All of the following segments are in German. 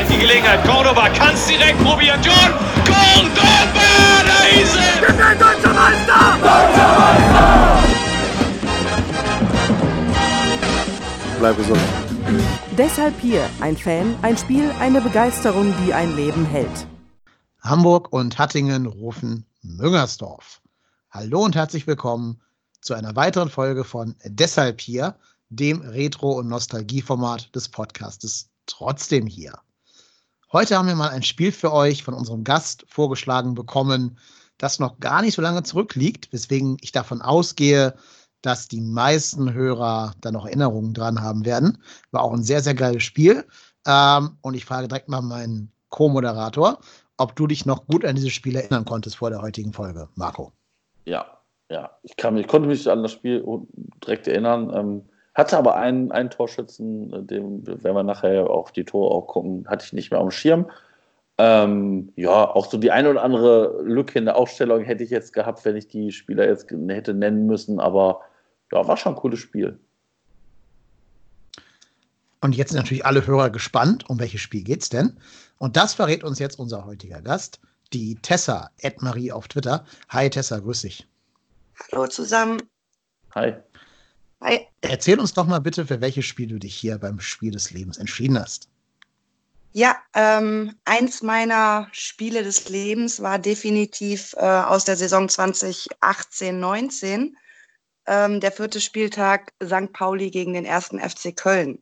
vielleicht die Gelegenheit. Cordoba kann es direkt probieren. John Cordoba, da ist er! Wir sind deutscher Meister! Deutscher Meister! Bleib gesund. Deshalb hier ein Fan, ein Spiel, eine Begeisterung, die ein Leben hält. Hamburg und Hattingen rufen Müngersdorf. Hallo und herzlich willkommen zu einer weiteren Folge von Deshalb hier, dem Retro- und Nostalgieformat des Podcastes Trotzdem hier. Heute haben wir mal ein Spiel für euch von unserem Gast vorgeschlagen bekommen, das noch gar nicht so lange zurückliegt, weswegen ich davon ausgehe, dass die meisten Hörer da noch Erinnerungen dran haben werden. War auch ein sehr, sehr geiles Spiel. Ähm, und ich frage direkt mal meinen Co-Moderator, ob du dich noch gut an dieses Spiel erinnern konntest vor der heutigen Folge, Marco. Ja, ja. Ich, kann, ich konnte mich an das Spiel direkt erinnern. Ähm, hatte aber einen, einen Torschützen, dem werden wir nachher auf die Tore auch gucken, hatte ich nicht mehr auf dem Schirm. Ähm, ja, auch so die eine oder andere Lücke in der Aufstellung hätte ich jetzt gehabt, wenn ich die Spieler jetzt hätte nennen müssen, aber ja, war schon ein cooles Spiel. Und jetzt sind natürlich alle Hörer gespannt, um welches Spiel geht's denn? Und das verrät uns jetzt unser heutiger Gast, die Tessa, Marie auf Twitter. Hi Tessa, grüß dich. Hallo zusammen. Hi. Hi. Erzähl uns doch mal bitte, für welches Spiel du dich hier beim Spiel des Lebens entschieden hast. Ja, ähm, eins meiner Spiele des Lebens war definitiv äh, aus der Saison 2018-19 ähm, der vierte Spieltag St. Pauli gegen den ersten FC Köln.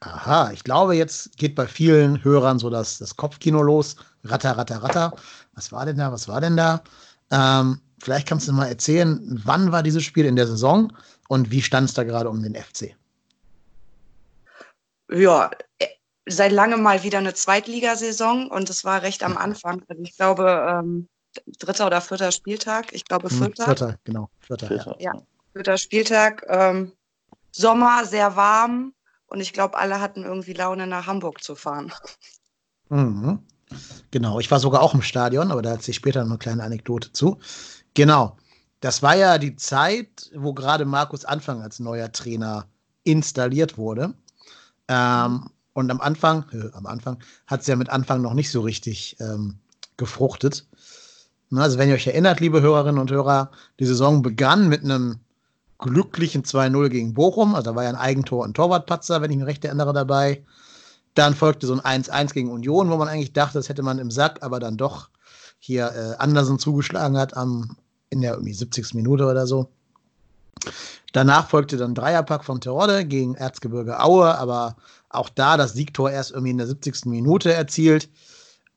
Aha, ich glaube, jetzt geht bei vielen Hörern so das, das Kopfkino los. Ratter, ratter, ratter. Was war denn da? Was war denn da? Ähm, vielleicht kannst du mal erzählen, wann war dieses Spiel in der Saison und wie stand es da gerade um den FC? Ja, äh, seit langem mal wieder eine Zweitligasaison und es war recht am Anfang. Also ich glaube, ähm, dritter oder vierter Spieltag. Ich glaube, Hm, vierter. Vierter, genau. Vierter, Vierter. Ja. Ja, vierter Spieltag. Ähm, Sommer, sehr warm und ich glaube, alle hatten irgendwie Laune, nach Hamburg zu fahren. Mhm. Genau, ich war sogar auch im Stadion, aber da erzähle ich später noch eine kleine Anekdote zu. Genau, das war ja die Zeit, wo gerade Markus Anfang als neuer Trainer installiert wurde. Ähm, und am Anfang, äh, am Anfang hat es ja mit Anfang noch nicht so richtig ähm, gefruchtet. Also wenn ihr euch erinnert, liebe Hörerinnen und Hörer, die Saison begann mit einem glücklichen 2-0 gegen Bochum. Also da war ja ein Eigentor und Torwartpatzer, wenn ich mich recht erinnere, dabei. Dann folgte so ein 1-1 gegen Union, wo man eigentlich dachte, das hätte man im Sack, aber dann doch hier äh, Andersen zugeschlagen hat am, in der irgendwie 70. Minute oder so. Danach folgte dann Dreierpack von Terodde gegen Erzgebirge Aue, aber auch da das Siegtor erst irgendwie in der 70. Minute erzielt.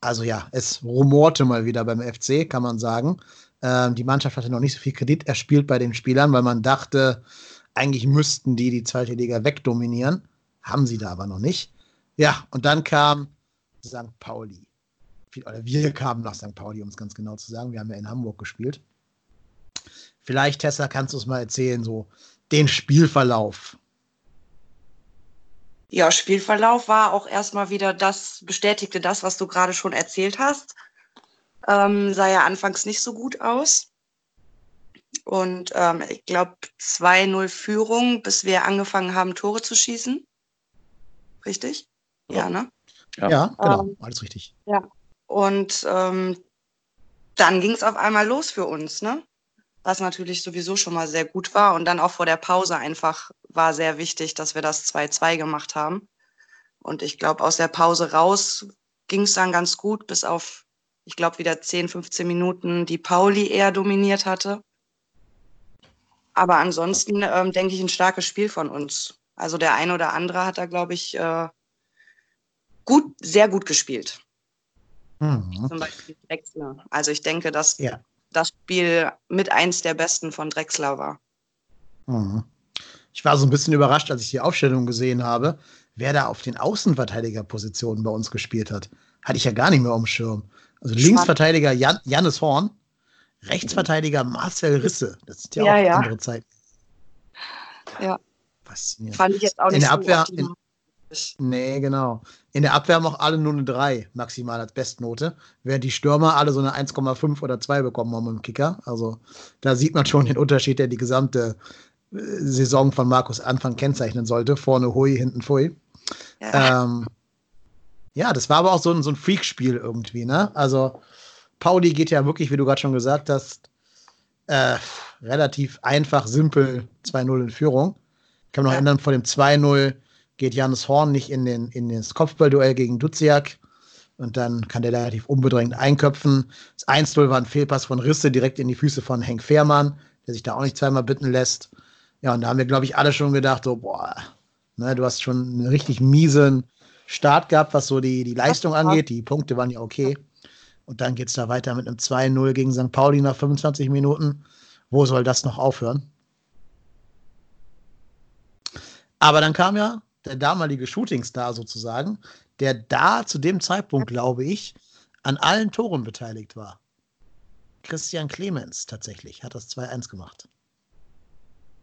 Also ja, es rumorte mal wieder beim FC, kann man sagen. Ähm, die Mannschaft hatte noch nicht so viel Kredit erspielt bei den Spielern, weil man dachte, eigentlich müssten die die zweite Liga wegdominieren. Haben sie da aber noch nicht. Ja, und dann kam St. Pauli. Oder wir kamen nach St. Pauli, um es ganz genau zu sagen. Wir haben ja in Hamburg gespielt. Vielleicht, Tessa, kannst du es mal erzählen, so den Spielverlauf. Ja, Spielverlauf war auch erstmal wieder das, bestätigte das, was du gerade schon erzählt hast. Ähm, sah ja anfangs nicht so gut aus. Und ähm, ich glaube 2-0 Führung, bis wir angefangen haben, Tore zu schießen. Richtig? Ja, ne? Ja, ja genau, Ähm, alles richtig. Ja. Und ähm, dann ging es auf einmal los für uns, ne? Was natürlich sowieso schon mal sehr gut war. Und dann auch vor der Pause einfach war sehr wichtig, dass wir das 2-2 gemacht haben. Und ich glaube, aus der Pause raus ging es dann ganz gut, bis auf ich glaube, wieder 10, 15 Minuten die Pauli eher dominiert hatte. Aber ansonsten ähm, denke ich ein starkes Spiel von uns. Also der eine oder andere hat da, glaube ich, äh, gut, sehr gut gespielt. Mhm. Zum Beispiel Drexler. Also ich denke, dass Ja. Das Spiel mit eins der besten von Drexler war. Mhm. Ich war so ein bisschen überrascht, als ich die Aufstellung gesehen habe, wer da auf den Außenverteidigerpositionen bei uns gespielt hat. Hatte ich ja gar nicht mehr auf dem Schirm. Also Spannend. Linksverteidiger Jan Jannis Horn, Rechtsverteidiger Marcel Risse. Das ist ja, Ja, auch ja. andere Zeit. Ja, Faszinierend. fand ich jetzt auch In nicht der so Abwehr- optimal. Nee, genau. In der Abwehr haben auch alle nur eine 3 maximal als Bestnote, während die Stürmer alle so eine 1,5 oder 2 bekommen haben im Kicker. Also da sieht man schon den Unterschied, der die gesamte äh, Saison von Markus Anfang kennzeichnen sollte. Vorne Hui, hinten Pfui. Ja. Ähm, ja, das war aber auch so ein, so ein Freakspiel irgendwie, ne? Also Pauli geht ja wirklich, wie du gerade schon gesagt hast, äh, relativ einfach, simpel 2-0 in Führung. Ich kann mich noch erinnern, vor dem 2-0 geht Janis Horn nicht in, den, in das Kopfballduell gegen Duziak. Und dann kann der relativ unbedrängt einköpfen. Das 1-0 war ein Fehlpass von Risse direkt in die Füße von Henk Fehrmann, der sich da auch nicht zweimal bitten lässt. Ja, und da haben wir, glaube ich, alle schon gedacht, so, boah, ne, du hast schon einen richtig miesen Start gehabt, was so die, die Leistung angeht. Die Punkte waren ja okay. Und dann geht es da weiter mit einem 2-0 gegen St. Pauli nach 25 Minuten. Wo soll das noch aufhören? Aber dann kam ja der damalige Shootingstar sozusagen, der da zu dem Zeitpunkt, glaube ich, an allen Toren beteiligt war. Christian Clemens tatsächlich hat das 2-1 gemacht.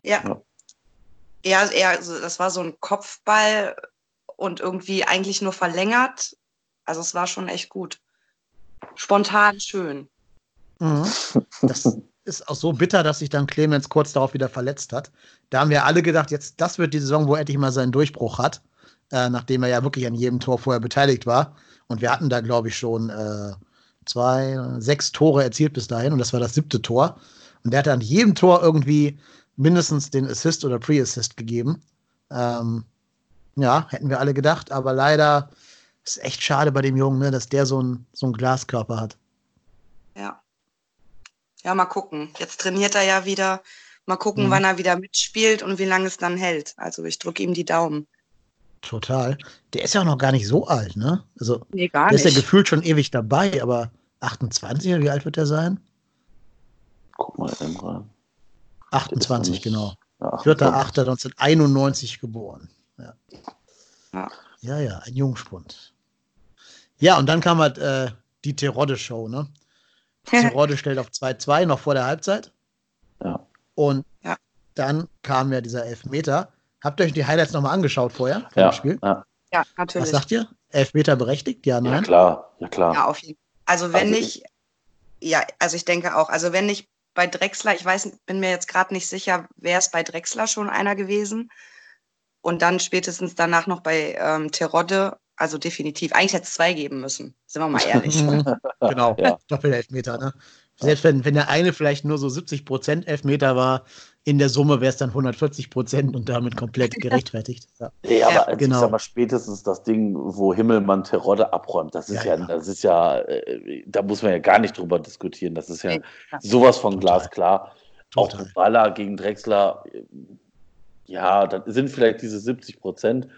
Ja. Ja, er, also das war so ein Kopfball und irgendwie eigentlich nur verlängert. Also es war schon echt gut. Spontan schön. Mhm. Das ist auch so bitter, dass sich dann Clemens kurz darauf wieder verletzt hat. Da haben wir alle gedacht, jetzt das wird die Saison, wo endlich mal seinen Durchbruch hat, äh, nachdem er ja wirklich an jedem Tor vorher beteiligt war. Und wir hatten da, glaube ich, schon äh, zwei, sechs Tore erzielt bis dahin und das war das siebte Tor. Und der hat an jedem Tor irgendwie mindestens den Assist oder Pre-Assist gegeben. Ähm, ja, hätten wir alle gedacht, aber leider ist echt schade bei dem Jungen, ne, dass der so ein, so Glaskörper hat. Ja. Ja, mal gucken. Jetzt trainiert er ja wieder. Mal gucken, Mhm. wann er wieder mitspielt und wie lange es dann hält. Also ich drücke ihm die Daumen. Total. Der ist ja auch noch gar nicht so alt, ne? Also, Nee, gar der ist ja nicht. gefühlt schon ewig dabei, aber 28, oder wie alt wird der sein? Guck mal eben rein. 28, genau. Ja, 4.8.1991 geboren. Ja. Ja. ja, ja, ein Jungspund. Ja, und dann kam halt äh, die Terodde-Show, ne? Terodde stellt auf 2-2 noch vor der Halbzeit. Ja. Und Ja. dann kam ja dieser Elfmeter. Habt ihr euch die Highlights nochmal angeschaut vorher vom Ja, Spiel? ja. Ja, Was natürlich. sagt ihr? Elfmeter berechtigt? Ja, ja, nein? klar, ja klar. Ja, auf jeden Fall. Also wenn Also nicht, ja, also ich denke auch, also wenn nicht bei Drexler, ich weiß, bin mir jetzt gerade nicht sicher, wäre es bei Drexler schon einer gewesen. Und dann spätestens danach noch bei ähm, Terodde, also definitiv. Eigentlich hätte es zwei geben müssen, sind wir mal ehrlich. Mhm. genau, Ja. Doppel-Elfmeter, ne? Selbst wenn, wenn der eine vielleicht nur so 70% Elfmeter war, in der Summe wäre es dann 140% und damit komplett gerechtfertigt. Ja. Nee, aber Ja, als genau. ich sag mal, spätestens das Ding, wo Himmelmann Terodde abräumt, das ist Ja, ja, ja. das ist ja, äh, da muss man ja gar nicht drüber diskutieren. Das ist ja. sowas von Total. glasklar. Total. Auch Baller gegen Drexler, äh, ja, das sind vielleicht diese 70 Prozent,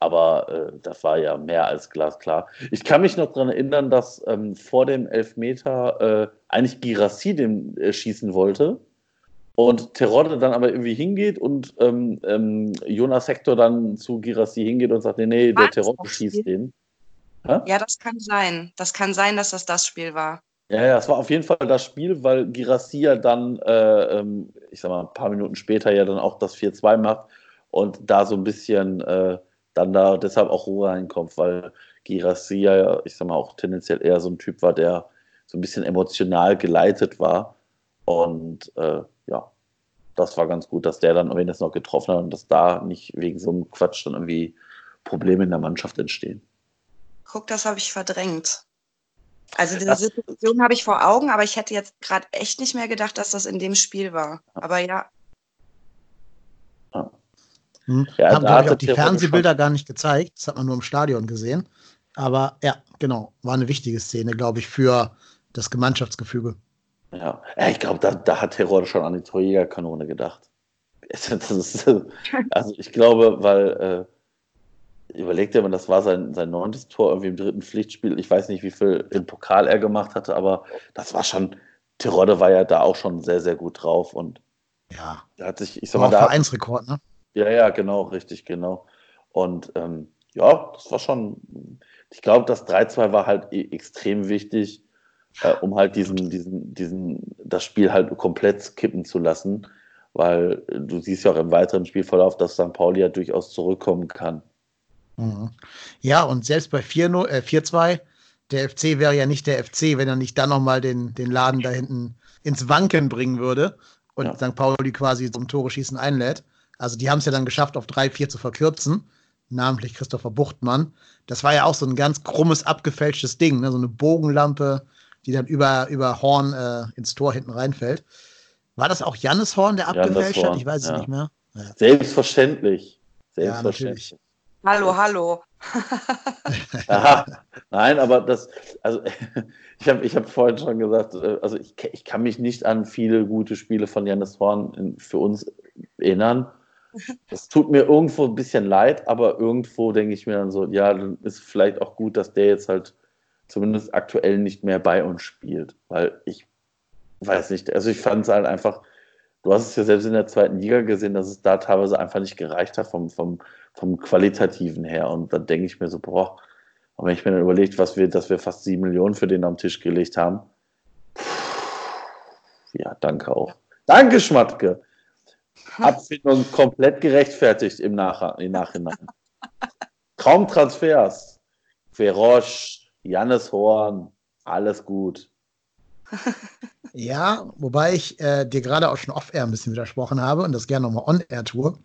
aber äh, das war ja mehr als glasklar. Ich kann mich noch daran erinnern, dass ähm, vor dem Elfmeter äh, eigentlich Girassi den äh, schießen wollte und Terodde dann aber irgendwie hingeht und ähm, ähm, Jonas Hector dann zu Girassi hingeht und sagt, nee, nee, der Terodde schießt den. Ja, das kann sein. Das kann sein, dass das das Spiel war. Ja, ja, es war auf jeden Fall das Spiel, weil Girassi ja dann, äh, ähm, ich sag mal, ein paar Minuten später ja dann auch das 4-2 macht und da so ein bisschen äh, dann da deshalb auch Ruhe reinkommt, weil Girassi ja, ich sag mal, auch tendenziell eher so ein Typ war, der so ein bisschen emotional geleitet war. Und äh, ja, das war ganz gut, dass der dann wenigstens noch getroffen hat und dass da nicht wegen so einem Quatsch dann irgendwie Probleme in der Mannschaft entstehen. Guck, das habe ich verdrängt. Also diese Situation habe ich vor Augen, aber ich hätte jetzt gerade echt nicht mehr gedacht, dass das in dem Spiel war. Aber ja, Hm. Ja, Haben, glaube ich, auch die Fernsehbilder gar nicht gezeigt. Das hat man nur im Stadion gesehen. Aber ja, genau, war eine wichtige Szene, glaube ich, für das Gemeinschaftsgefüge. Ja, ich glaube, da, da hat Terror schon an die Torjägerkanone gedacht. Ist, also ich glaube, weil äh, überlegt mal, das war sein, sein neuntes Tor irgendwie im dritten Pflichtspiel. Ich weiß nicht, wie viel im Pokal er gemacht hatte, aber das war schon, Tirode war ja da auch schon sehr, sehr gut drauf und ja, da hat sich, ich sag mal, da, Vereinsrekord, ne? Ja, ja, genau, richtig, genau. Und ähm, ja, das war schon, ich glaube, das 3-2 war halt e extrem wichtig, äh, um halt diesen, diesen, diesen, das Spiel halt komplett kippen zu lassen, weil du siehst ja auch im weiteren Spielverlauf, dass St. Pauli ja durchaus zurückkommen kann. Mhm. Ja, und selbst bei 4-2, äh, der FC wäre ja nicht der FC, wenn er nicht dann nochmal den, den Laden da hinten ins Wanken bringen würde und ja. St. Pauli quasi zum Tore schießen einlädt. Also die haben es ja dann geschafft, auf 3-4 zu verkürzen, namentlich Christopher Buchtmann. Das war ja auch so ein ganz krummes, abgefälschtes Ding, ne? so eine Bogenlampe, die dann über, über Horn äh, ins Tor hinten reinfällt. War das auch Jannis Horn, der abgefälscht hat? Ich weiß es ja. nicht mehr. Ja. Selbstverständlich. Selbstverständlich. Ja, hallo, hallo. Aha. Nein, aber das, also ich habe ich hab vorhin schon gesagt, äh, also ich, ich kann mich nicht an viele gute Spiele von Jannis Horn in, für uns erinnern. Das tut mir irgendwo ein bisschen leid, aber irgendwo denke ich mir dann so, ja, dann ist vielleicht auch gut, dass der jetzt halt zumindest aktuell nicht mehr bei uns spielt, weil ich weiß nicht, also ich fand es halt einfach, du hast es ja selbst in der zweiten Liga gesehen, dass es da teilweise einfach nicht gereicht hat vom, vom, vom Qualitativen her und dann denke ich mir so, boah, und wenn ich mir dann überlegt, was wir, dass wir fast sieben Millionen für den am Tisch gelegt haben, ja, danke auch. Danke, Schmatke. Abfindung komplett gerechtfertigt im, Nach im Nachhinein. Kaum Transfers. Feroche, Jannes Horn, alles gut. Ja, wobei ich äh, dir gerade auch schon off-air ein bisschen widersprochen habe und das gerne nochmal on-air tue.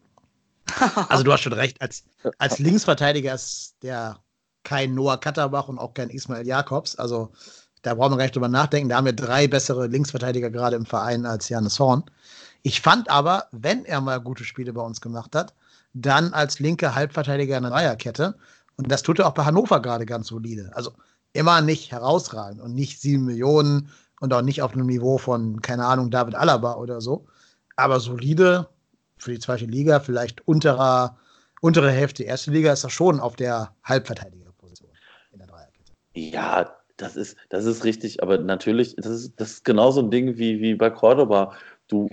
Also du hast schon recht, als, als Linksverteidiger ist der kein Noah Katterbach und auch kein Ismail Jakobs. Also da brauchen wir gar nicht drüber nachdenken. Da haben wir drei bessere Linksverteidiger gerade im Verein als Janis Horn. Ich fand aber, wenn er mal gute Spiele bei uns gemacht hat, dann als linke Halbverteidiger in der Dreierkette. Und das tut er auch bei Hannover gerade ganz solide. Also immer nicht herausragend und nicht sieben Millionen und auch nicht auf einem Niveau von, keine Ahnung, David Alaba oder so. Aber solide für die zweite Liga, vielleicht unterer, untere Hälfte erste Liga ist er schon auf der Halbverteidigerposition in der Dreierkette. Ja, das ist, das ist richtig, aber natürlich, das ist, das ist genauso ein Ding wie, wie bei Cordoba du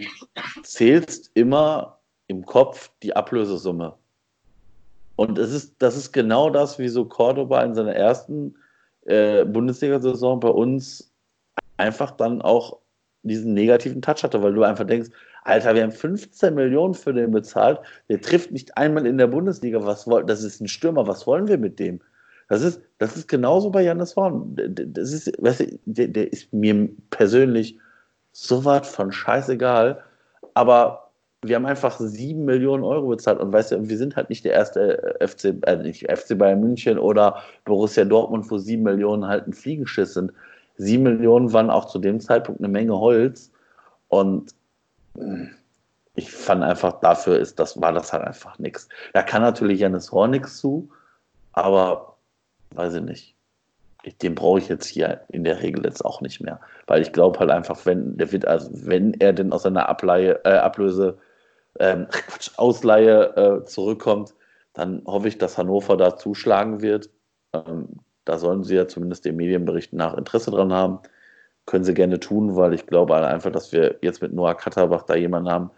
zählst immer im Kopf die Ablösesumme. Und es ist, das ist genau das, wie so Cordoba in seiner ersten äh, Bundesliga-Saison bei uns einfach dann auch diesen negativen Touch hatte, weil du einfach denkst, Alter, wir haben 15 Millionen für den bezahlt, der trifft nicht einmal in der Bundesliga, was wollen, das ist ein Stürmer, was wollen wir mit dem? Das ist, das ist genauso bei Janis Horn. Das ist, weißt du, der, der ist mir persönlich so was von scheißegal. Aber wir haben einfach sieben Millionen Euro bezahlt und weißt du, wir sind halt nicht der erste äh, FC, äh, nicht FC Bayern München oder Borussia Dortmund, wo sieben Millionen halt ein Fliegenschiss sind. Sieben Millionen waren auch zu dem Zeitpunkt eine Menge Holz und hm, ich fand einfach, dafür ist das, war das halt einfach nichts. Da kann natürlich Janis Horn nichts zu, aber weiß ich nicht den brauche ich jetzt hier in der Regel jetzt auch nicht mehr. Weil ich glaube halt einfach, wenn der wird, also wenn er denn aus seiner Ableihe, äh, Ablöse, ähm, Quatsch, Ausleihe äh, zurückkommt, dann hoffe ich, dass Hannover da zuschlagen wird. Ähm, da sollen sie ja zumindest den Medienberichten nach Interesse dran haben. Können sie gerne tun, weil ich glaube halt einfach, dass wir jetzt mit Noah Katterbach da jemanden haben,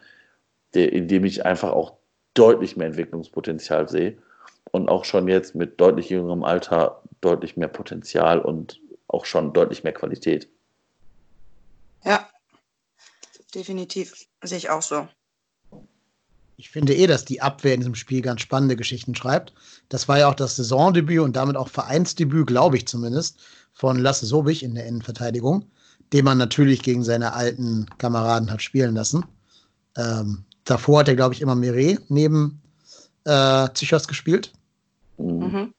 der, in dem ich einfach auch deutlich mehr Entwicklungspotenzial sehe und auch schon jetzt mit deutlich jüngerem Alter deutlich mehr Potenzial und auch schon deutlich mehr Qualität. Ja, definitiv. Sehe ich auch so. Ich finde eh, dass die Abwehr in diesem Spiel ganz spannende Geschichten schreibt. Das war ja auch das Saisondebüt und damit auch Vereinsdebüt, glaube ich zumindest, von Lasse Sobich in der Innenverteidigung, den man natürlich gegen seine alten Kameraden hat spielen lassen. Ähm, davor hat er, glaube ich, immer Meret neben äh, Zichos gespielt. Mhm.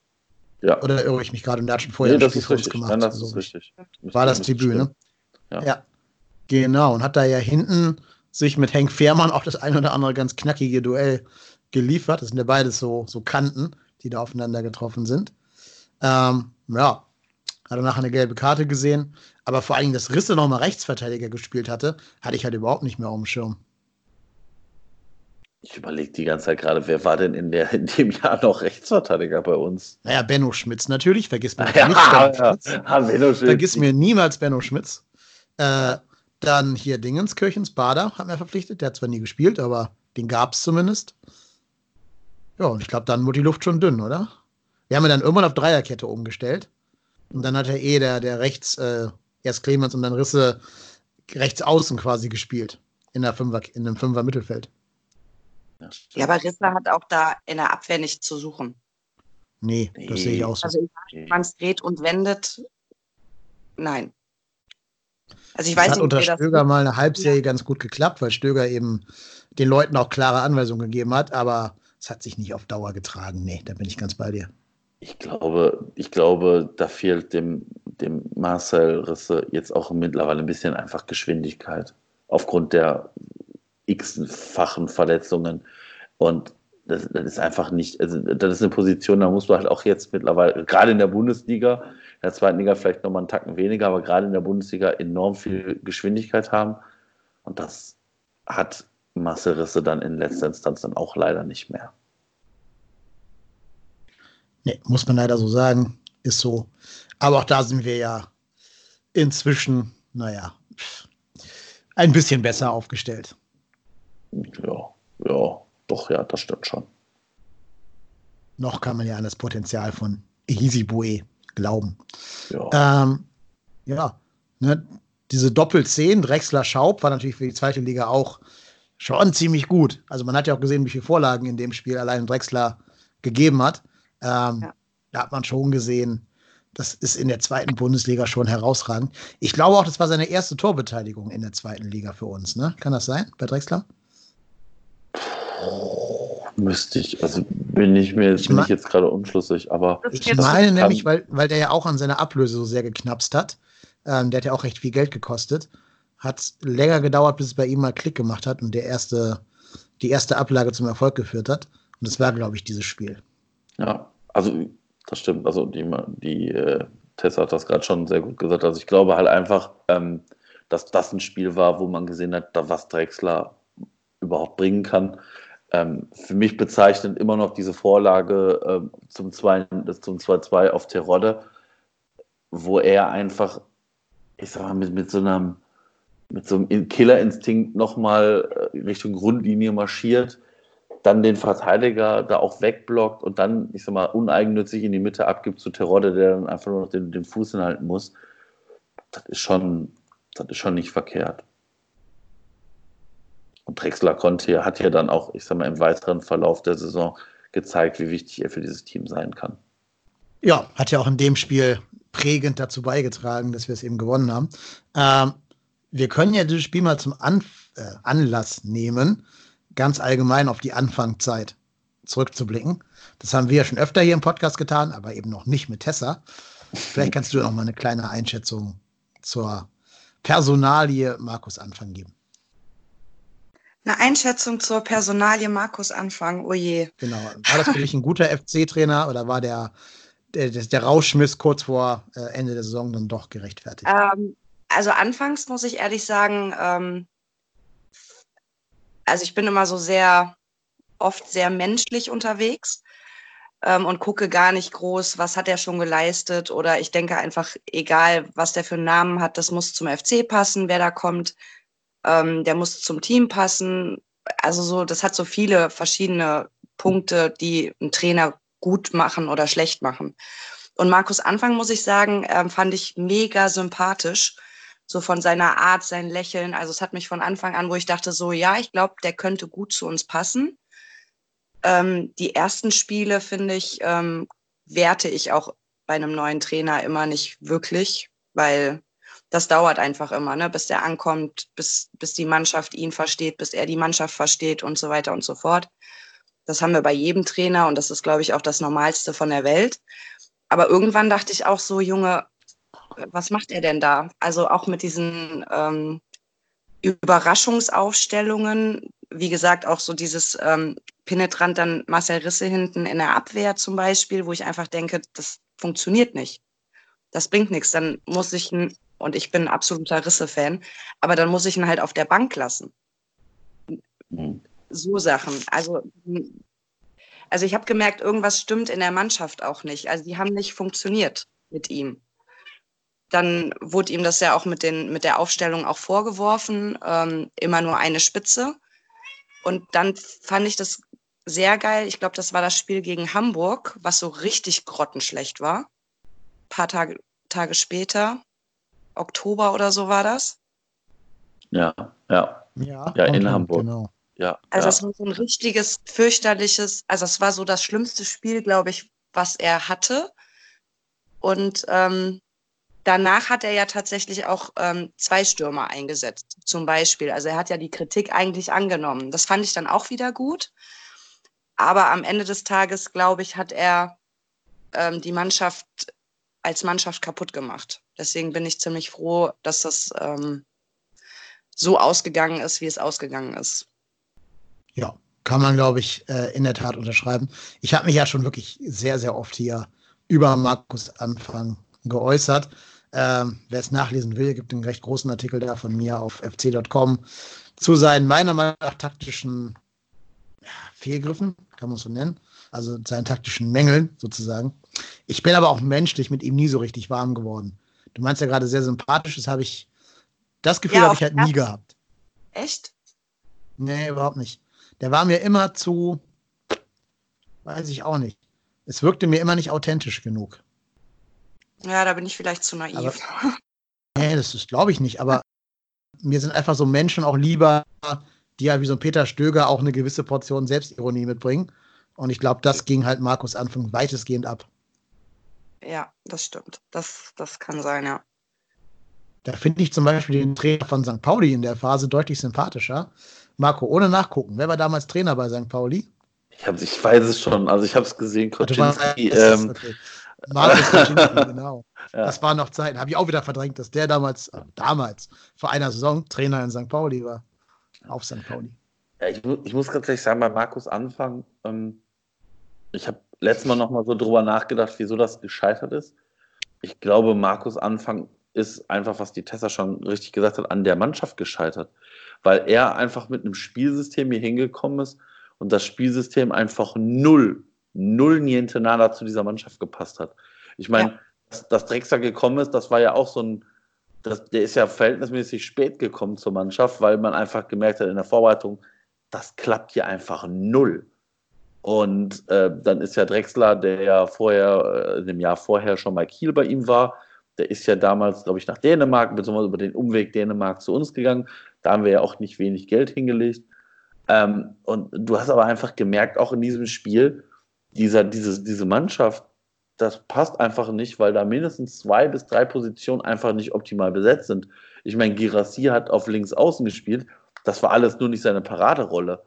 Ja. Oder irre ich mich gerade? Und der hat schon vorher nee, das ist richtig. gemacht. Nein, das ist richtig. War das Debüt, ne? Ja. ja. Genau. Und hat da ja hinten sich mit Henk Fehrmann auch das ein oder andere ganz knackige Duell geliefert. Das sind ja beides so, so Kanten, die da aufeinander getroffen sind. Ähm, ja, hat er nachher eine gelbe Karte gesehen. Aber vor allen Dingen, dass Risse nochmal Rechtsverteidiger gespielt hatte, hatte ich halt überhaupt nicht mehr auf dem Schirm. Ich überlege die ganze Zeit gerade, wer war denn in, der, in dem Jahr noch Rechtsverteidiger bei uns? Naja, Benno Schmitz natürlich, vergiss mir ja, nicht. Benno ja, ja, Benno Schmitz. Vergiss mir niemals Benno Schmitz. Äh, dann hier Dingenskirchens, Bader hat mir verpflichtet. Der hat zwar nie gespielt, aber den gab es zumindest. Ja, und ich glaube, dann wurde die Luft schon dünn, oder? Wir haben ja dann irgendwann auf Dreierkette umgestellt. Und dann hat er eh der, der rechts, äh, erst Clemens und dann Risse rechts außen quasi gespielt. In, der Fünfer, in einem Fünfer Mittelfeld. Ja, aber Risse hat auch da in der Abwehr nichts zu suchen. Nee, das nee. sehe ich auch so. Also, man es dreht und wendet, nein. Also ich weiß das hat nicht, unter Stöger mal eine Halbserie ja. ganz gut geklappt, weil Stöger eben den Leuten auch klare Anweisungen gegeben hat, aber es hat sich nicht auf Dauer getragen. Nee, da bin ich ganz bei dir. Ich glaube, ich glaube, da fehlt dem, dem Marcel Risse jetzt auch mittlerweile ein bisschen einfach Geschwindigkeit aufgrund der x-fachen Verletzungen. Und das, das, ist einfach nicht, also das ist eine Position, da muss man halt auch jetzt mittlerweile, gerade in der Bundesliga, in der zweiten Liga vielleicht nochmal einen Tacken weniger, aber gerade in der Bundesliga enorm viel Geschwindigkeit haben. Und das hat Marcel Risse dann in letzter Instanz dann auch leider nicht mehr. Nee, muss man leider so sagen. Ist so. Aber auch da sind wir ja inzwischen, naja, ein bisschen besser aufgestellt. Ja, ja, doch, ja, das stimmt schon. Noch kann man ja an das Potenzial von Easybue glauben. Ja, ähm, ja ne, diese Doppel-10, Drexler Schaub, war natürlich für die zweite Liga auch schon ziemlich gut. Also man hat ja auch gesehen, wie viele Vorlagen in dem Spiel allein Drexler gegeben hat. Ähm, ja. Da hat man schon gesehen, das ist in der zweiten Bundesliga schon herausragend. Ich glaube auch, das war seine erste Torbeteiligung in der zweiten Liga für uns. Ne? Kann das sein, bei Drexler? Müsste ich, also bin ich mir ich bin ich jetzt gerade unschlüssig, aber. Ich meine nämlich, weil, weil der ja auch an seiner Ablöse so sehr geknapst hat. Ähm, der hat ja auch recht viel Geld gekostet. Hat länger gedauert, bis es bei ihm mal Klick gemacht hat und der erste, die erste Ablage zum Erfolg geführt hat. Und das war, glaube ich, dieses Spiel. Ja, also das stimmt. Also die, die äh, Tessa hat das gerade schon sehr gut gesagt. Also ich glaube halt einfach, ähm, dass das ein Spiel war, wo man gesehen hat, da was Drexler überhaupt bringen kann. Ähm, für mich bezeichnet immer noch diese Vorlage ähm, zum 2-2 auf Terodde, wo er einfach, ich sag mal, mit, mit so einem mit so einem Killerinstinkt nochmal äh, Richtung Grundlinie marschiert, dann den Verteidiger da auch wegblockt und dann, ich sag mal, uneigennützig in die Mitte abgibt zu Terodde, der dann einfach nur noch den, den Fuß hinhalten muss. Das ist schon, das ist schon nicht verkehrt. Drexler konnte, hat ja dann auch, ich sag mal, im weiteren Verlauf der Saison gezeigt, wie wichtig er für dieses Team sein kann. Ja, hat ja auch in dem Spiel prägend dazu beigetragen, dass wir es eben gewonnen haben. Ähm, wir können ja dieses Spiel mal zum Anf äh, Anlass nehmen, ganz allgemein auf die Anfangszeit zurückzublicken. Das haben wir ja schon öfter hier im Podcast getan, aber eben noch nicht mit Tessa. Vielleicht kannst du noch mal eine kleine Einschätzung zur Personalie Markus Anfang geben. Eine Einschätzung zur Personalie Markus Anfang, oh je. Genau. War das für dich ein guter FC-Trainer oder war der, der, der Rauschmiss kurz vor äh, Ende der Saison dann doch gerechtfertigt? Ähm, also anfangs muss ich ehrlich sagen, ähm, also ich bin immer so sehr, oft sehr menschlich unterwegs ähm, und gucke gar nicht groß, was hat er schon geleistet oder ich denke einfach, egal was der für einen Namen hat, das muss zum FC passen, wer da kommt ähm, der muss zum Team passen. Also so, das hat so viele verschiedene Punkte, die einen Trainer gut machen oder schlecht machen. Und Markus Anfang, muss ich sagen, ähm, fand ich mega sympathisch. So von seiner Art, sein Lächeln. Also es hat mich von Anfang an, wo ich dachte, so ja, ich glaube, der könnte gut zu uns passen. Ähm, die ersten Spiele, finde ich, ähm, werte ich auch bei einem neuen Trainer immer nicht wirklich, weil das dauert einfach immer, ne, bis der ankommt, bis, bis die Mannschaft ihn versteht, bis er die Mannschaft versteht und so weiter und so fort. Das haben wir bei jedem Trainer und das ist, glaube ich, auch das Normalste von der Welt. Aber irgendwann dachte ich auch so, Junge, was macht er denn da? Also auch mit diesen ähm, Überraschungsaufstellungen, wie gesagt, auch so dieses ähm, penetrant dann Marcel Risse hinten in der Abwehr zum Beispiel, wo ich einfach denke, das funktioniert nicht. Das bringt nichts. Dann muss ich ihn, und ich bin ein absoluter Risse-Fan, aber dann muss ich ihn halt auf der Bank lassen. Mhm. So Sachen. Also, also ich habe gemerkt, irgendwas stimmt in der Mannschaft auch nicht. Also die haben nicht funktioniert mit ihm. Dann wurde ihm das ja auch mit, den, mit der Aufstellung auch vorgeworfen, ähm, immer nur eine Spitze. Und dann fand ich das sehr geil. Ich glaube, das war das Spiel gegen Hamburg, was so richtig grottenschlecht war. Ein paar Tage, Tage später, Oktober oder so war das. Ja, ja. Ja, Ja, in Hamburg. Genau. Ja, Also ja. es war so ein richtiges, fürchterliches, also es war so das schlimmste Spiel, glaube ich, was er hatte. Und ähm, danach hat er ja tatsächlich auch ähm, zwei Stürmer eingesetzt, zum Beispiel. Also er hat ja die Kritik eigentlich angenommen. Das fand ich dann auch wieder gut. Aber am Ende des Tages, glaube ich, hat er ähm, die Mannschaft als Mannschaft kaputt gemacht. Deswegen bin ich ziemlich froh, dass das ähm, so ausgegangen ist, wie es ausgegangen ist. Ja, kann man, glaube ich, äh, in der Tat unterschreiben. Ich habe mich ja schon wirklich sehr, sehr oft hier über Markus Anfang geäußert. Ähm, Wer es nachlesen will, gibt einen recht großen Artikel da von mir auf fc.com zu seinen meiner Meinung nach taktischen Fehlgriffen, kann man es so nennen. Also seinen taktischen Mängeln sozusagen. Ich bin aber auch menschlich mit ihm nie so richtig warm geworden. Du meinst ja gerade sehr sympathisch, das habe ich, das Gefühl Ja, habe ich halt nie gehabt. Echt? Nee, überhaupt nicht. Der war mir immer zu, weiß ich auch nicht. Es wirkte mir immer nicht authentisch genug. Ja, da bin ich vielleicht zu naiv. Aber- Nee, das ist, glaube ich nicht, aber mir sind einfach so Menschen auch lieber, die ja wie so ein Peter Stöger auch eine gewisse Portion Selbstironie mitbringen. Und ich glaube, das ging halt Markus Anfang weitestgehend ab. Ja, das stimmt. Das, das kann sein, ja. Da finde ich zum Beispiel den Trainer von St. Pauli in der Phase deutlich sympathischer. Marco, ohne nachgucken. Wer war damals Trainer bei St. Pauli? Ich, hab, ich weiß es schon, also ich habe es gesehen, Koczynski. es, Ähm, okay. Markus Koczynski, genau. Ja. Das waren noch Zeiten. Habe ich auch wieder verdrängt, dass der damals, äh, damals, vor einer Saison Trainer in St. Pauli war. Auf St. Pauli. Ja, ich, ich muss ganz ehrlich sagen, bei Markus Anfang, ähm, ich habe letztes Mal nochmal so drüber nachgedacht, wieso das gescheitert ist. Ich glaube, Markus Anfang ist einfach, was die Tessa schon richtig gesagt hat, an der Mannschaft gescheitert. Weil er einfach mit einem Spielsystem hier hingekommen ist und das Spielsystem einfach null, null niente nada zu dieser Mannschaft gepasst hat. Ich meine, dass, dass Drexler gekommen ist, das war ja auch so ein, das, der ist ja verhältnismäßig spät gekommen zur Mannschaft, weil man einfach gemerkt hat in der Vorbereitung, das klappt hier einfach null. Und äh, dann ist ja Drexler, der ja vorher, äh, dem Jahr vorher schon mal Kiel bei ihm war, der ist ja damals, glaube ich, nach Dänemark, beziehungsweise über den Umweg Dänemark zu uns gegangen. Da haben wir ja auch nicht wenig Geld hingelegt. Ähm, und du hast aber einfach gemerkt, auch in diesem Spiel, dieser, diese, diese Mannschaft, das passt einfach nicht, weil da mindestens zwei bis drei Positionen einfach nicht optimal besetzt sind. Ich meine, Girassi hat auf links außen gespielt. Das war alles nur nicht seine Paraderolle.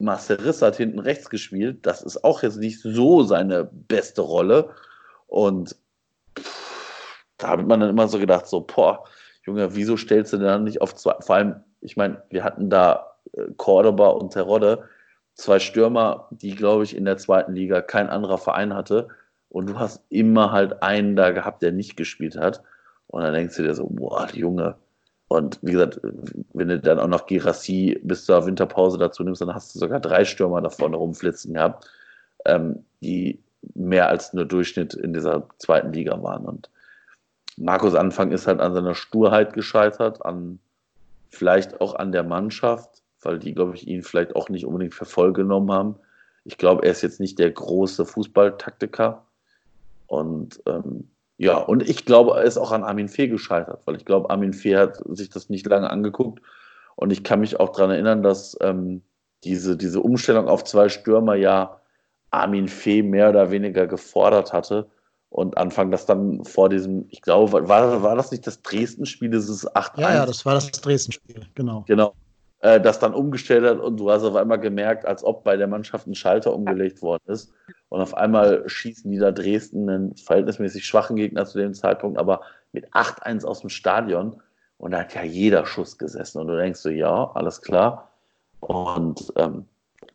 Marcel Riss hat hinten rechts gespielt. Das ist auch jetzt nicht so seine beste Rolle. Und da hat man dann immer so gedacht, so, boah, Junge, wieso stellst du denn dann nicht auf zwei? Vor allem, ich meine, wir hatten da äh, Cordoba und Terodde, zwei Stürmer, die, glaube ich, in der zweiten Liga kein anderer Verein hatte. Und du hast immer halt einen da gehabt, der nicht gespielt hat. Und dann denkst du dir so, boah, Junge. Und wie gesagt, wenn du dann auch noch Girassi bis zur Winterpause dazu nimmst, dann hast du sogar drei Stürmer da vorne rumflitzen gehabt, ähm, die mehr als nur Durchschnitt in dieser zweiten Liga waren. Und Markus Anfang ist halt an seiner Sturheit gescheitert, an vielleicht auch an der Mannschaft, weil die, glaube ich, ihn vielleicht auch nicht unbedingt für voll genommen haben. Ich glaube, er ist jetzt nicht der große Fußballtaktiker. Und ähm, ja, und ich glaube, er ist auch an Armin Fee gescheitert, weil ich glaube, Armin Fee hat sich das nicht lange angeguckt. Und ich kann mich auch daran erinnern, dass ähm, diese, diese Umstellung auf zwei Stürmer ja Armin Fee mehr oder weniger gefordert hatte. Und Anfang das dann vor diesem, ich glaube, war, war das nicht das Dresden-Spiel, dieses 8-1? Ja, ja, das war das Dresden-Spiel, genau. Genau. Äh, das dann umgestellt hat und du hast auf einmal gemerkt, als ob bei der Mannschaft ein Schalter umgelegt worden ist. Und auf einmal schießen die da Dresden einen verhältnismäßig schwachen Gegner zu dem Zeitpunkt, aber mit 8-1 aus dem Stadion. Und da hat ja jeder Schuss gesessen. Und du denkst so, ja, alles klar. Und ähm,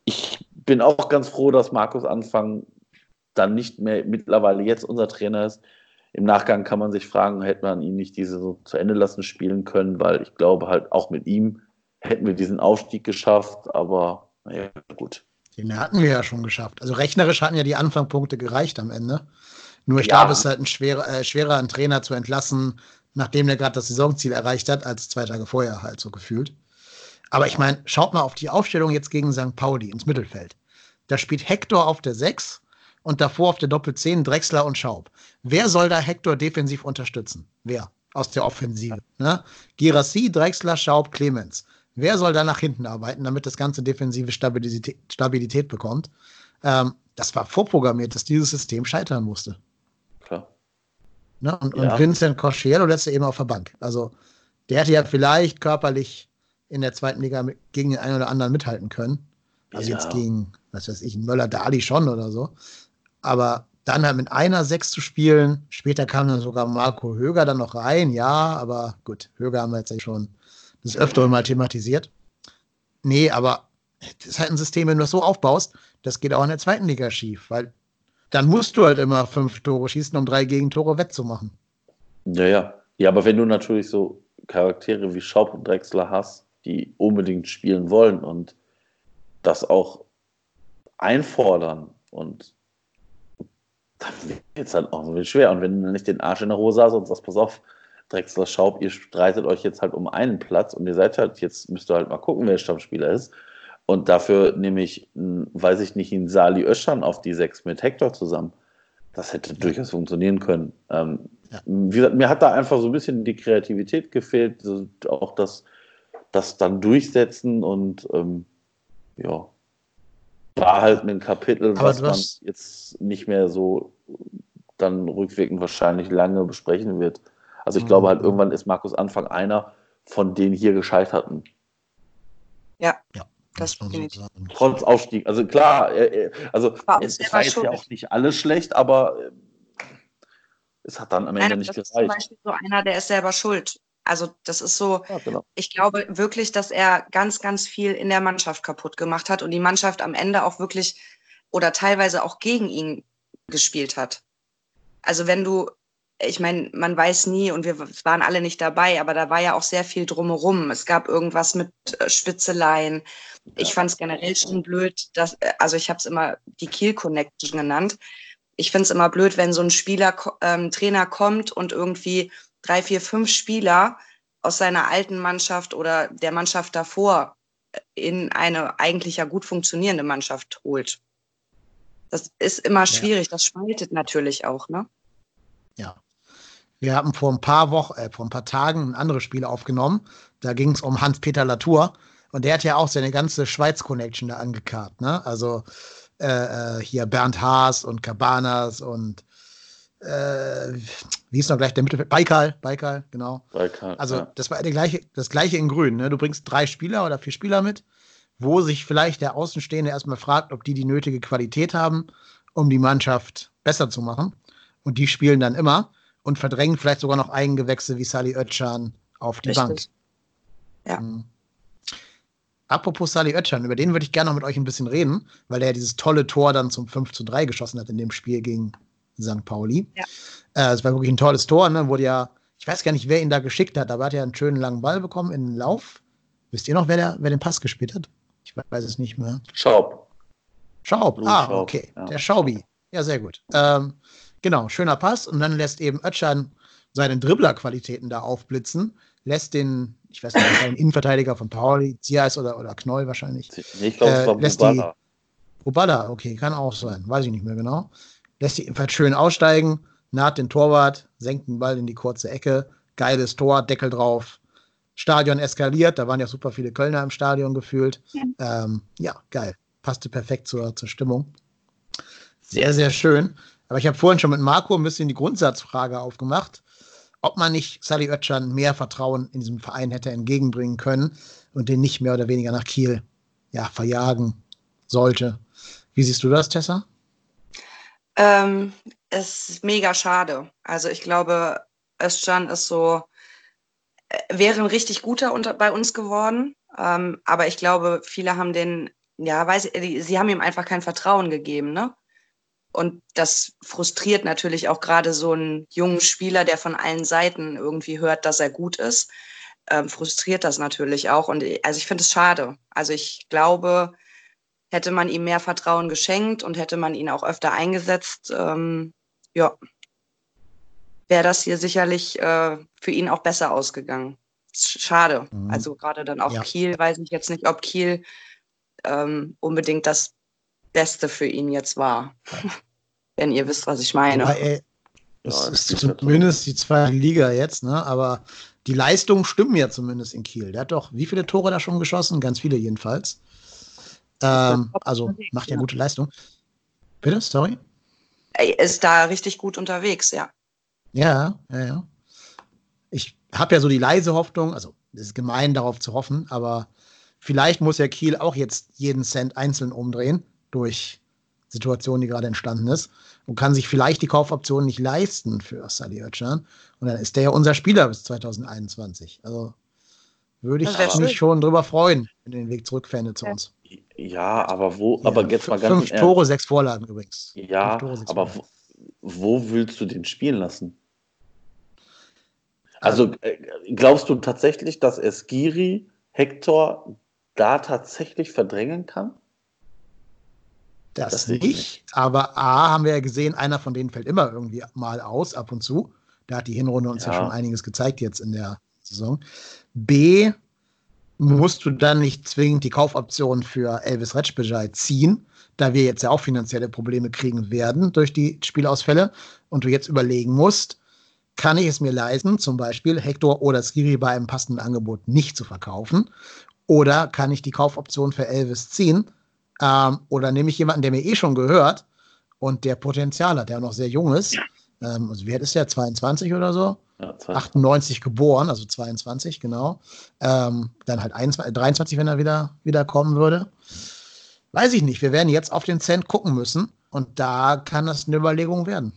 ich bin auch ganz froh, dass Markus Anfang dann nicht mehr mittlerweile jetzt unser Trainer ist. im Nachgang kann man sich fragen, hätte man ihn nicht diese so zu Ende lassen spielen können, weil ich glaube halt auch mit ihm hätten wir diesen Aufstieg geschafft, aber naja, gut. Den hatten wir ja schon geschafft. Also rechnerisch hatten ja die Anfangpunkte gereicht am Ende. Nur ich Ja. glaube, es ist halt ein schwerer, äh, schwerer, einen Trainer zu entlassen, nachdem der gerade das Saisonziel erreicht hat, als zwei Tage vorher halt so gefühlt. Aber ich meine, schaut mal auf die Aufstellung jetzt gegen St. Pauli ins Mittelfeld. Da spielt Hector auf der 6 und davor auf der Doppel-10 Drexler und Schaub. Wer soll da Hector defensiv unterstützen? Wer? Aus der Offensive. Ne? Girassi, Drexler, Schaub, Clemens. Wer soll da nach hinten arbeiten, damit das ganze defensive Stabilität, Stabilität bekommt? Ähm, das war vorprogrammiert, dass dieses System scheitern musste. Klar. Ne? Und, Ja. und Vincent Cosciello lässt er eben auf der Bank. Also der hätte ja vielleicht körperlich in der zweiten Liga gegen den einen oder anderen mithalten können. Also Ja. jetzt gegen, was weiß ich, Möller Dali schon oder so. Aber dann halt mit einer Sechs zu spielen, später kam dann sogar Marco Höger dann noch rein, ja, aber gut, Höger haben wir jetzt schon das öftere mal thematisiert. Nee, aber das ist halt ein System, wenn du das so aufbaust, das geht auch in der zweiten Liga schief, weil dann musst du halt immer fünf Tore schießen, um drei Gegentore wettzumachen. Ja, ja. Ja, aber wenn du natürlich so Charaktere wie Schaub und Drexler hast, die unbedingt spielen wollen und das auch einfordern und dann wird es dann auch so schwer. Und wenn du nicht den Arsch in der Hose hast und sagst, pass auf, Drexler Schaub, ihr streitet euch jetzt halt um einen Platz und ihr seid halt, jetzt müsst ihr halt mal gucken, wer Stammspieler ist. Und dafür nehme ich, einen, weiß ich nicht, einen Sali Öschern auf die sechs mit Hector zusammen. Das hätte durchaus funktionieren können. Ähm, Wie gesagt, mir hat da einfach so ein bisschen die Kreativität gefehlt, auch das, das dann durchsetzen und ähm, ja, war halt ein Kapitel, was man jetzt nicht mehr so dann rückwirkend wahrscheinlich lange besprechen wird. Also ich Mhm. glaube halt, irgendwann ist Markus Anfang einer von den hier Gescheiterten. Ja, Ja, das so. Trotz Aufstieg. Also klar, äh, äh, also War es, es war jetzt ja auch nicht alles schlecht, aber äh, es hat dann am Ende Nein, nicht das ist zum gereicht. Beispiel so einer, der ist selber schuld. Also das ist so, Ja, genau. ich glaube wirklich, dass er ganz, ganz viel in der Mannschaft kaputt gemacht hat und die Mannschaft am Ende auch wirklich oder teilweise auch gegen ihn gespielt hat. Also wenn du, ich meine, man weiß nie und wir waren alle nicht dabei, aber da war ja auch sehr viel drumherum. Es gab irgendwas mit äh, Spitzeleien. Ich fand es generell schon blöd, dass, äh, also ich habe es immer die Kiel Connection genannt. Ich finde es immer blöd, wenn so ein Spieler, ähm, Trainer kommt und irgendwie drei, vier, fünf Spieler aus seiner alten Mannschaft oder der Mannschaft davor in eine eigentlich ja gut funktionierende Mannschaft holt. Das ist immer schwierig, das spaltet natürlich auch, ne? Ja. Wir haben vor ein paar Wochen, äh, vor ein paar Tagen ein anderes Spiel aufgenommen. Da ging es um Hans-Peter Latour. Und der hat ja auch seine ganze Schweiz-Connection da angekarrt. Ne? Also äh, äh, hier Bernd Haas und Cabanas und äh, wie ist noch gleich der Mittelfeld? Baikal, Baikal, genau. Balkan, Also ja. das war der gleiche, das gleiche in Grün. Ne? Du bringst drei Spieler oder vier Spieler mit, wo sich vielleicht der Außenstehende erstmal fragt, ob die die nötige Qualität haben, um die Mannschaft besser zu machen. Und die spielen dann immer und verdrängen vielleicht sogar noch Eigengewächse wie Sali Özcan auf die Richtig. Bank. Ja. Mhm. Apropos Sali Özcan, über den würde ich gerne noch mit euch ein bisschen reden, weil er ja dieses tolle Tor dann zum 5 zu 3 geschossen hat in dem Spiel gegen St. Pauli. Ja. Äh, es war wirklich ein tolles Tor, ne? Wurde ja, ich weiß gar nicht, wer ihn da geschickt hat, aber er hat ja einen schönen langen Ball bekommen in den Lauf. Wisst ihr noch, wer, der, wer den Pass gespielt hat? Ich weiß es nicht mehr. Schaub. Schaub, ah, Schaub, okay. ja. Der Schaubi. Ja, sehr gut. Ähm, genau, schöner Pass. Und dann lässt eben Özcan seine Dribblerqualitäten da aufblitzen, lässt den, ich weiß nicht, den Innenverteidiger von Pauli, Zias oder, oder Knoll wahrscheinlich. Nee, ich glaube, es Äh, war lässt Bubala. Rubada, okay, kann auch sein, weiß ich nicht mehr genau. Lässt die jedenfalls schön aussteigen, naht den Torwart, senkt den Ball in die kurze Ecke, geiles Tor, Deckel drauf. Stadion eskaliert, da waren ja super viele Kölner im Stadion gefühlt. Ähm, ja, geil. Passte perfekt zur, zur Stimmung. Sehr, sehr schön. Aber ich habe vorhin schon mit Marco ein bisschen die Grundsatzfrage aufgemacht, ob man nicht Sally Oetschan mehr Vertrauen in diesem Verein hätte entgegenbringen können und den nicht mehr oder weniger nach Kiel ja, verjagen sollte. Wie siehst du das, Tessa? Ähm, es ist mega schade. Also ich glaube, Özcan ist so, äh, wäre ein richtig guter unter, bei uns geworden. Ähm, aber ich glaube, viele haben den, ja, weiß ich, die- sie haben ihm einfach kein Vertrauen gegeben, ne? Und das frustriert natürlich auch gerade so einen jungen Spieler, der von allen Seiten irgendwie hört, dass er gut ist. Ähm, frustriert das natürlich auch. Und also ich finde es schade. Also ich glaube, hätte man ihm mehr Vertrauen geschenkt und hätte man ihn auch öfter eingesetzt, ähm, ja, wäre das hier sicherlich äh, für ihn auch besser ausgegangen. Schade. Mhm. Also gerade dann auch ja. Kiel, weiß ich jetzt nicht, ob Kiel ähm, unbedingt das Beste für ihn jetzt war. Wenn ihr wisst, was ich meine. Aber, ey, das ja, ist zumindest die zweite Liga jetzt, ne? Aber die Leistungen stimmen ja zumindest in Kiel. Der hat doch wie viele Tore da schon geschossen? Ganz viele jedenfalls. Ähm, also macht ja gute Leistung. Bitte, sorry? Er ist da richtig gut unterwegs, ja. Ja, ja, ja. Ich habe ja so die leise Hoffnung, also es ist gemein darauf zu hoffen, aber vielleicht muss ja Kiel auch jetzt jeden Cent einzeln umdrehen durch Situation, die gerade entstanden ist und kann sich vielleicht die Kaufoption nicht leisten für Sally Özcan. Und dann ist der ja unser Spieler bis 2021. Also würde ich mich schon drüber freuen, wenn den Weg zurückfände zu uns. Ja, aber wo, ja, aber jetzt mal ganz Fünf Tore, ernst. sechs Vorlagen übrigens. Ja, Tore, aber wo, wo, willst du den spielen lassen? Also, äh, glaubst du tatsächlich, dass Eskiri Hector da tatsächlich verdrängen kann? Das, das nicht, aber A, haben wir ja gesehen, einer von denen fällt immer irgendwie mal aus, ab und zu. Da hat die Hinrunde uns ja, ja schon einiges gezeigt jetzt in der Saison. B, musst du dann nicht zwingend die Kaufoption für Elvis Retschbejai ziehen, da wir jetzt ja auch finanzielle Probleme kriegen werden durch die Spielausfälle und du jetzt überlegen musst, kann ich es mir leisten, zum Beispiel Hector oder Skiri bei einem passenden Angebot nicht zu verkaufen? Oder kann ich die Kaufoption für Elvis ziehen? Ähm, oder nehme ich jemanden, der mir eh schon gehört und der Potenzial hat, der noch sehr jung ist? Ähm, also, wer ist der? 22 oder so? Ja, 98 geboren, also 22, genau. Ähm, dann halt 21, 23, wenn er wieder, wieder kommen würde. Weiß ich nicht. Wir werden jetzt auf den Cent gucken müssen und da kann das eine Überlegung werden.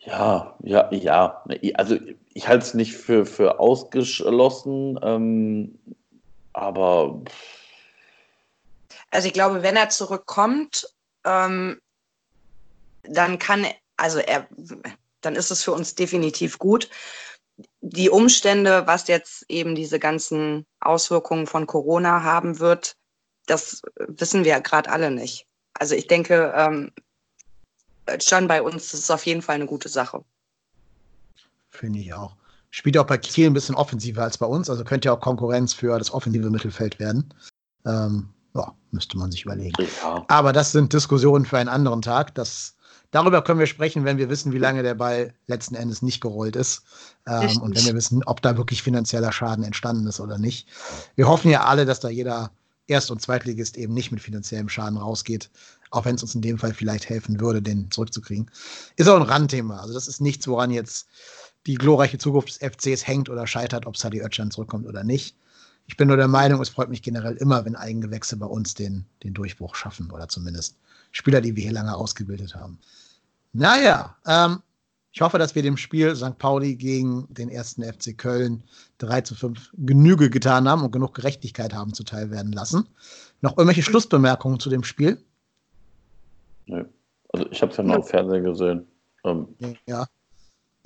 Ja, ja, ja. Also ich halte es nicht für, für ausgeschlossen, ähm, aber. Also ich glaube, wenn er zurückkommt, ähm, dann kann, also er, dann ist es für uns definitiv gut. Die Umstände, was jetzt eben diese ganzen Auswirkungen von Corona haben wird, das wissen wir gerade alle nicht. Also ich denke, ähm, schon bei uns ist es auf jeden Fall eine gute Sache. Finde ich auch. Spielt auch bei Kiel ein bisschen offensiver als bei uns, also könnte ja auch Konkurrenz für das offensive Mittelfeld werden. Ähm, ja, müsste man sich überlegen. Ja. Aber das sind Diskussionen für einen anderen Tag. Das, darüber können wir sprechen, wenn wir wissen, wie lange der Ball letzten Endes nicht gerollt ist. Ähm, und wenn wir wissen, ob da wirklich finanzieller Schaden entstanden ist oder nicht. Wir hoffen ja alle, dass da jeder Erst- und Zweitligist eben nicht mit finanziellem Schaden rausgeht, auch wenn es uns in dem Fall vielleicht helfen würde, den zurückzukriegen. Ist auch ein Randthema. Also das ist nichts, woran jetzt die glorreiche Zukunft des FCs hängt oder scheitert, ob Sadi Özcan zurückkommt oder nicht. Ich bin nur der Meinung, es freut mich generell immer, wenn Eigengewächse bei uns den, den Durchbruch schaffen oder zumindest Spieler, die wir hier lange ausgebildet haben. Naja, ähm, ich hoffe, dass wir dem Spiel St. Pauli gegen den ersten FC Köln 3 zu 5 Genüge getan haben und genug Gerechtigkeit haben zuteil werden lassen. Noch irgendwelche Schlussbemerkungen zu dem Spiel? Nee. Also ich habe es ja noch im Fernsehen gesehen. Ähm. Ja.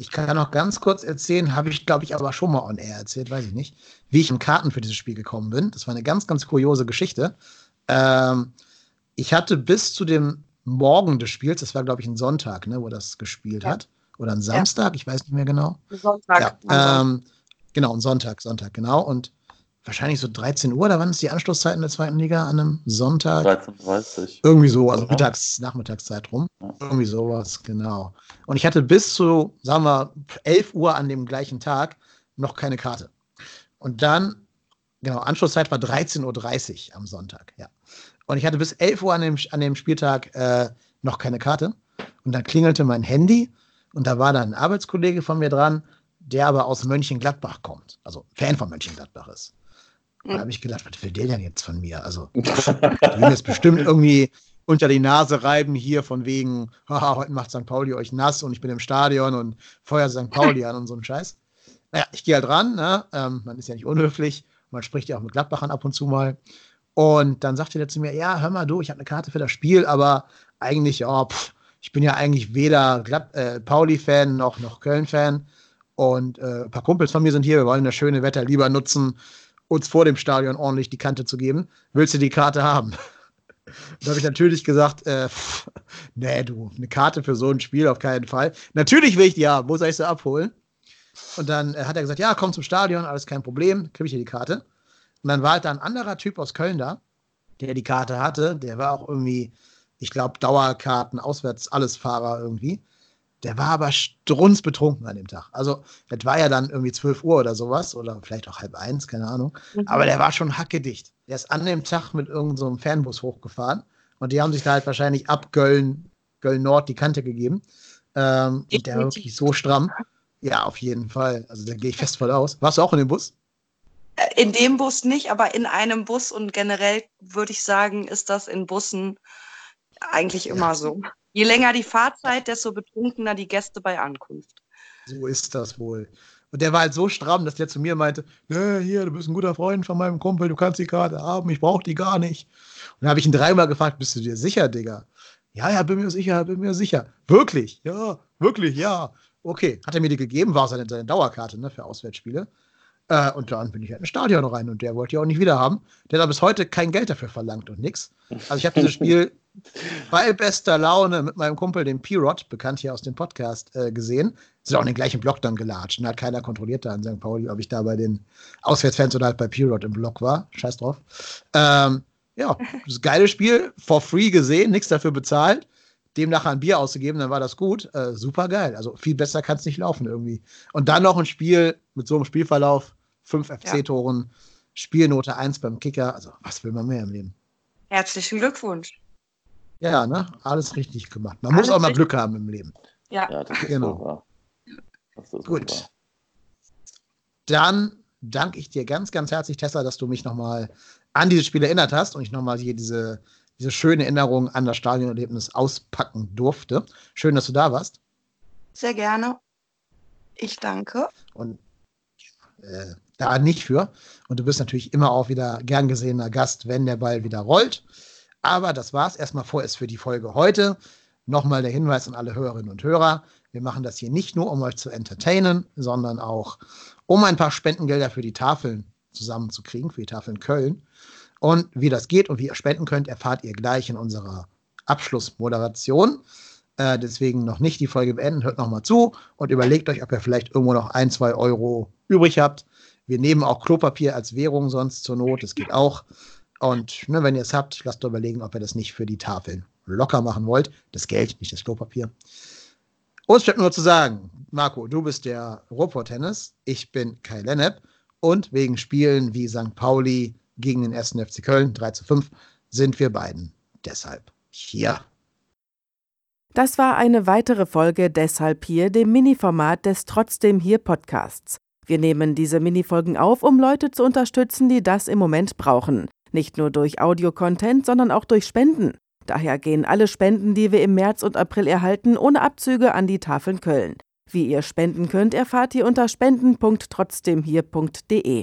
Ich kann noch ganz kurz erzählen, habe ich, glaube ich, aber schon mal on air erzählt, weiß ich nicht, wie ich in Karten für dieses Spiel gekommen bin. Das war eine ganz, ganz kuriose Geschichte. Ähm, ich hatte bis zu dem Morgen des Spiels, das war, glaube ich, ein Sonntag, ne, wo das gespielt ja. hat, oder ein Samstag, ja. ich weiß nicht mehr genau. Sonntag. Ja, ähm, genau, ein Sonntag, Sonntag, genau. Und wahrscheinlich so 13 Uhr, da waren es die Anschlusszeiten der zweiten Liga an einem Sonntag. 13.30 Irgendwie so, also mittags, Nachmittagszeit rum. Ja. Irgendwie sowas, genau. Und ich hatte bis zu, sagen wir, 11 Uhr an dem gleichen Tag noch keine Karte. Und dann, genau, Anschlusszeit war 13.30 Uhr am Sonntag, ja. Und ich hatte bis 11 Uhr an dem, an dem Spieltag äh, noch keine Karte. Und dann klingelte mein Handy und da war dann ein Arbeitskollege von mir dran, der aber aus Mönchengladbach kommt, also Fan von Mönchengladbach ist. Da habe ich gedacht, was will der denn jetzt von mir? Also, die will jetzt bestimmt irgendwie unter die Nase reiben hier von wegen, haha, heute macht St. Pauli euch nass und ich bin im Stadion und feuert St. Pauli an und so ein Scheiß. Naja, ich gehe halt ran, ne? ähm, man ist ja nicht unhöflich, man spricht ja auch mit Gladbachern ab und zu mal. Und dann sagte der zu mir, ja, hör mal du, ich habe eine Karte für das Spiel, aber eigentlich, ja, pff, ich bin ja eigentlich weder Glatt, äh, Pauli-Fan noch, noch Köln-Fan. Und äh, ein paar Kumpels von mir sind hier, wir wollen das schöne Wetter lieber nutzen, uns vor dem Stadion ordentlich die Kante zu geben. Willst du die Karte haben? da habe ich natürlich gesagt, äh, pff, nee, du, eine Karte für so ein Spiel auf keinen Fall. Natürlich will ich die haben, wo soll ich sie abholen? Und dann äh, hat er gesagt, ja, komm zum Stadion, alles kein Problem, kriege ich hier die Karte. Und dann war halt da ein anderer Typ aus Köln da, der die Karte hatte. Der war auch irgendwie, ich glaube, Dauerkarten, auswärts, alles Fahrer irgendwie. Der war aber strunzbetrunken an dem Tag. Also, das war ja dann irgendwie 12 Uhr oder sowas oder vielleicht auch halb eins, keine Ahnung. Mhm. Aber der war schon hackedicht. Der ist an dem Tag mit irgendeinem so Fernbus hochgefahren und die haben sich da halt wahrscheinlich ab Köln, Köln Nord die Kante gegeben. Ähm, und der war wirklich so stramm. Ja, auf jeden Fall. Also da gehe ich fest voll aus. Warst du auch in dem Bus? Äh, in dem Bus nicht, aber in einem Bus und generell würde ich sagen, ist das in Bussen eigentlich immer ja. so. Je länger die Fahrzeit, desto betrunkener die Gäste bei Ankunft. So ist das wohl. Und der war halt so stramm, dass der zu mir meinte: Hier, du bist ein guter Freund von meinem Kumpel, du kannst die Karte haben, ich brauche die gar nicht. Und dann habe ich ihn dreimal gefragt: Bist du dir sicher, Digga? Ja, ja, bin mir sicher, bin mir sicher. Wirklich? Ja, wirklich, ja. Okay, hat er mir die gegeben, war seine, seine Dauerkarte ne, für Auswärtsspiele. Äh, und dann bin ich halt ins Stadion rein und der wollte ja auch nicht wieder haben. Der hat bis heute kein Geld dafür verlangt und nix. Also ich habe dieses Spiel bei bester Laune mit meinem Kumpel, dem P-Rod, bekannt hier aus dem Podcast, äh, gesehen. Sind auch in den gleichen Block dann gelatscht. Und hat keiner kontrolliert da in St. Pauli, ob ich da bei den Auswärtsfans oder halt bei P-Rod im Block war. Scheiß drauf. Ähm, ja, das geile Spiel, for free gesehen, nichts dafür bezahlt. Dem nachher ein Bier auszugeben, dann war das gut. Äh, super geil. Also viel besser kann es nicht laufen irgendwie. Und dann noch ein Spiel mit so einem Spielverlauf, fünf FC-Toren, ja. Spielnote 1 beim Kicker. Also was will man mehr im Leben? Herzlichen Glückwunsch. Ja, ne? Alles richtig gemacht. Man Alles muss auch mal Glück haben im Leben. Ja, ja das ist genau. Das Gut. Dann danke ich dir ganz, ganz herzlich, Tessa, dass du mich nochmal an dieses Spiel erinnert hast und ich nochmal hier diese, diese schöne Erinnerung an das Stadionerlebnis auspacken durfte. Schön, dass du da warst. Sehr gerne. Ich danke. Und äh, da nicht für. Und du bist natürlich immer auch wieder gern gesehener Gast, wenn der Ball wieder rollt. Aber das war es erstmal vorerst für die Folge heute. Nochmal der Hinweis an alle Hörerinnen und Hörer. Wir machen das hier nicht nur, um euch zu entertainen, sondern auch, um ein paar Spendengelder für die Tafeln zusammenzukriegen, für die Tafeln Köln. Und wie das geht und wie ihr spenden könnt, erfahrt ihr gleich in unserer Abschlussmoderation. Äh, deswegen noch nicht die Folge beenden, hört nochmal zu und überlegt euch, ob ihr vielleicht irgendwo noch ein, zwei Euro übrig habt. Wir nehmen auch Klopapier als Währung sonst zur Not, das geht auch. Und ne, wenn ihr es habt, lasst euch überlegen, ob ihr das nicht für die Tafeln locker machen wollt. Das Geld, nicht das Klopapier. Uns bleibt nur zu sagen, Marco, du bist der Ruhrpott-Tennis, ich bin Kai Lennep und wegen Spielen wie St. Pauli gegen den 1. FC Köln 3 zu 5 sind wir beiden deshalb hier. Das war eine weitere Folge Deshalb hier, dem Mini-Format des Trotzdem hier Podcasts. Wir nehmen diese Mini-Folgen auf, um Leute zu unterstützen, die das im Moment brauchen. Nicht nur durch Audio-Content, sondern auch durch Spenden. Daher gehen alle Spenden, die wir im März und April erhalten, ohne Abzüge an die Tafeln Köln. Wie ihr spenden könnt, erfahrt ihr unter spenden.trotzdemhier.de.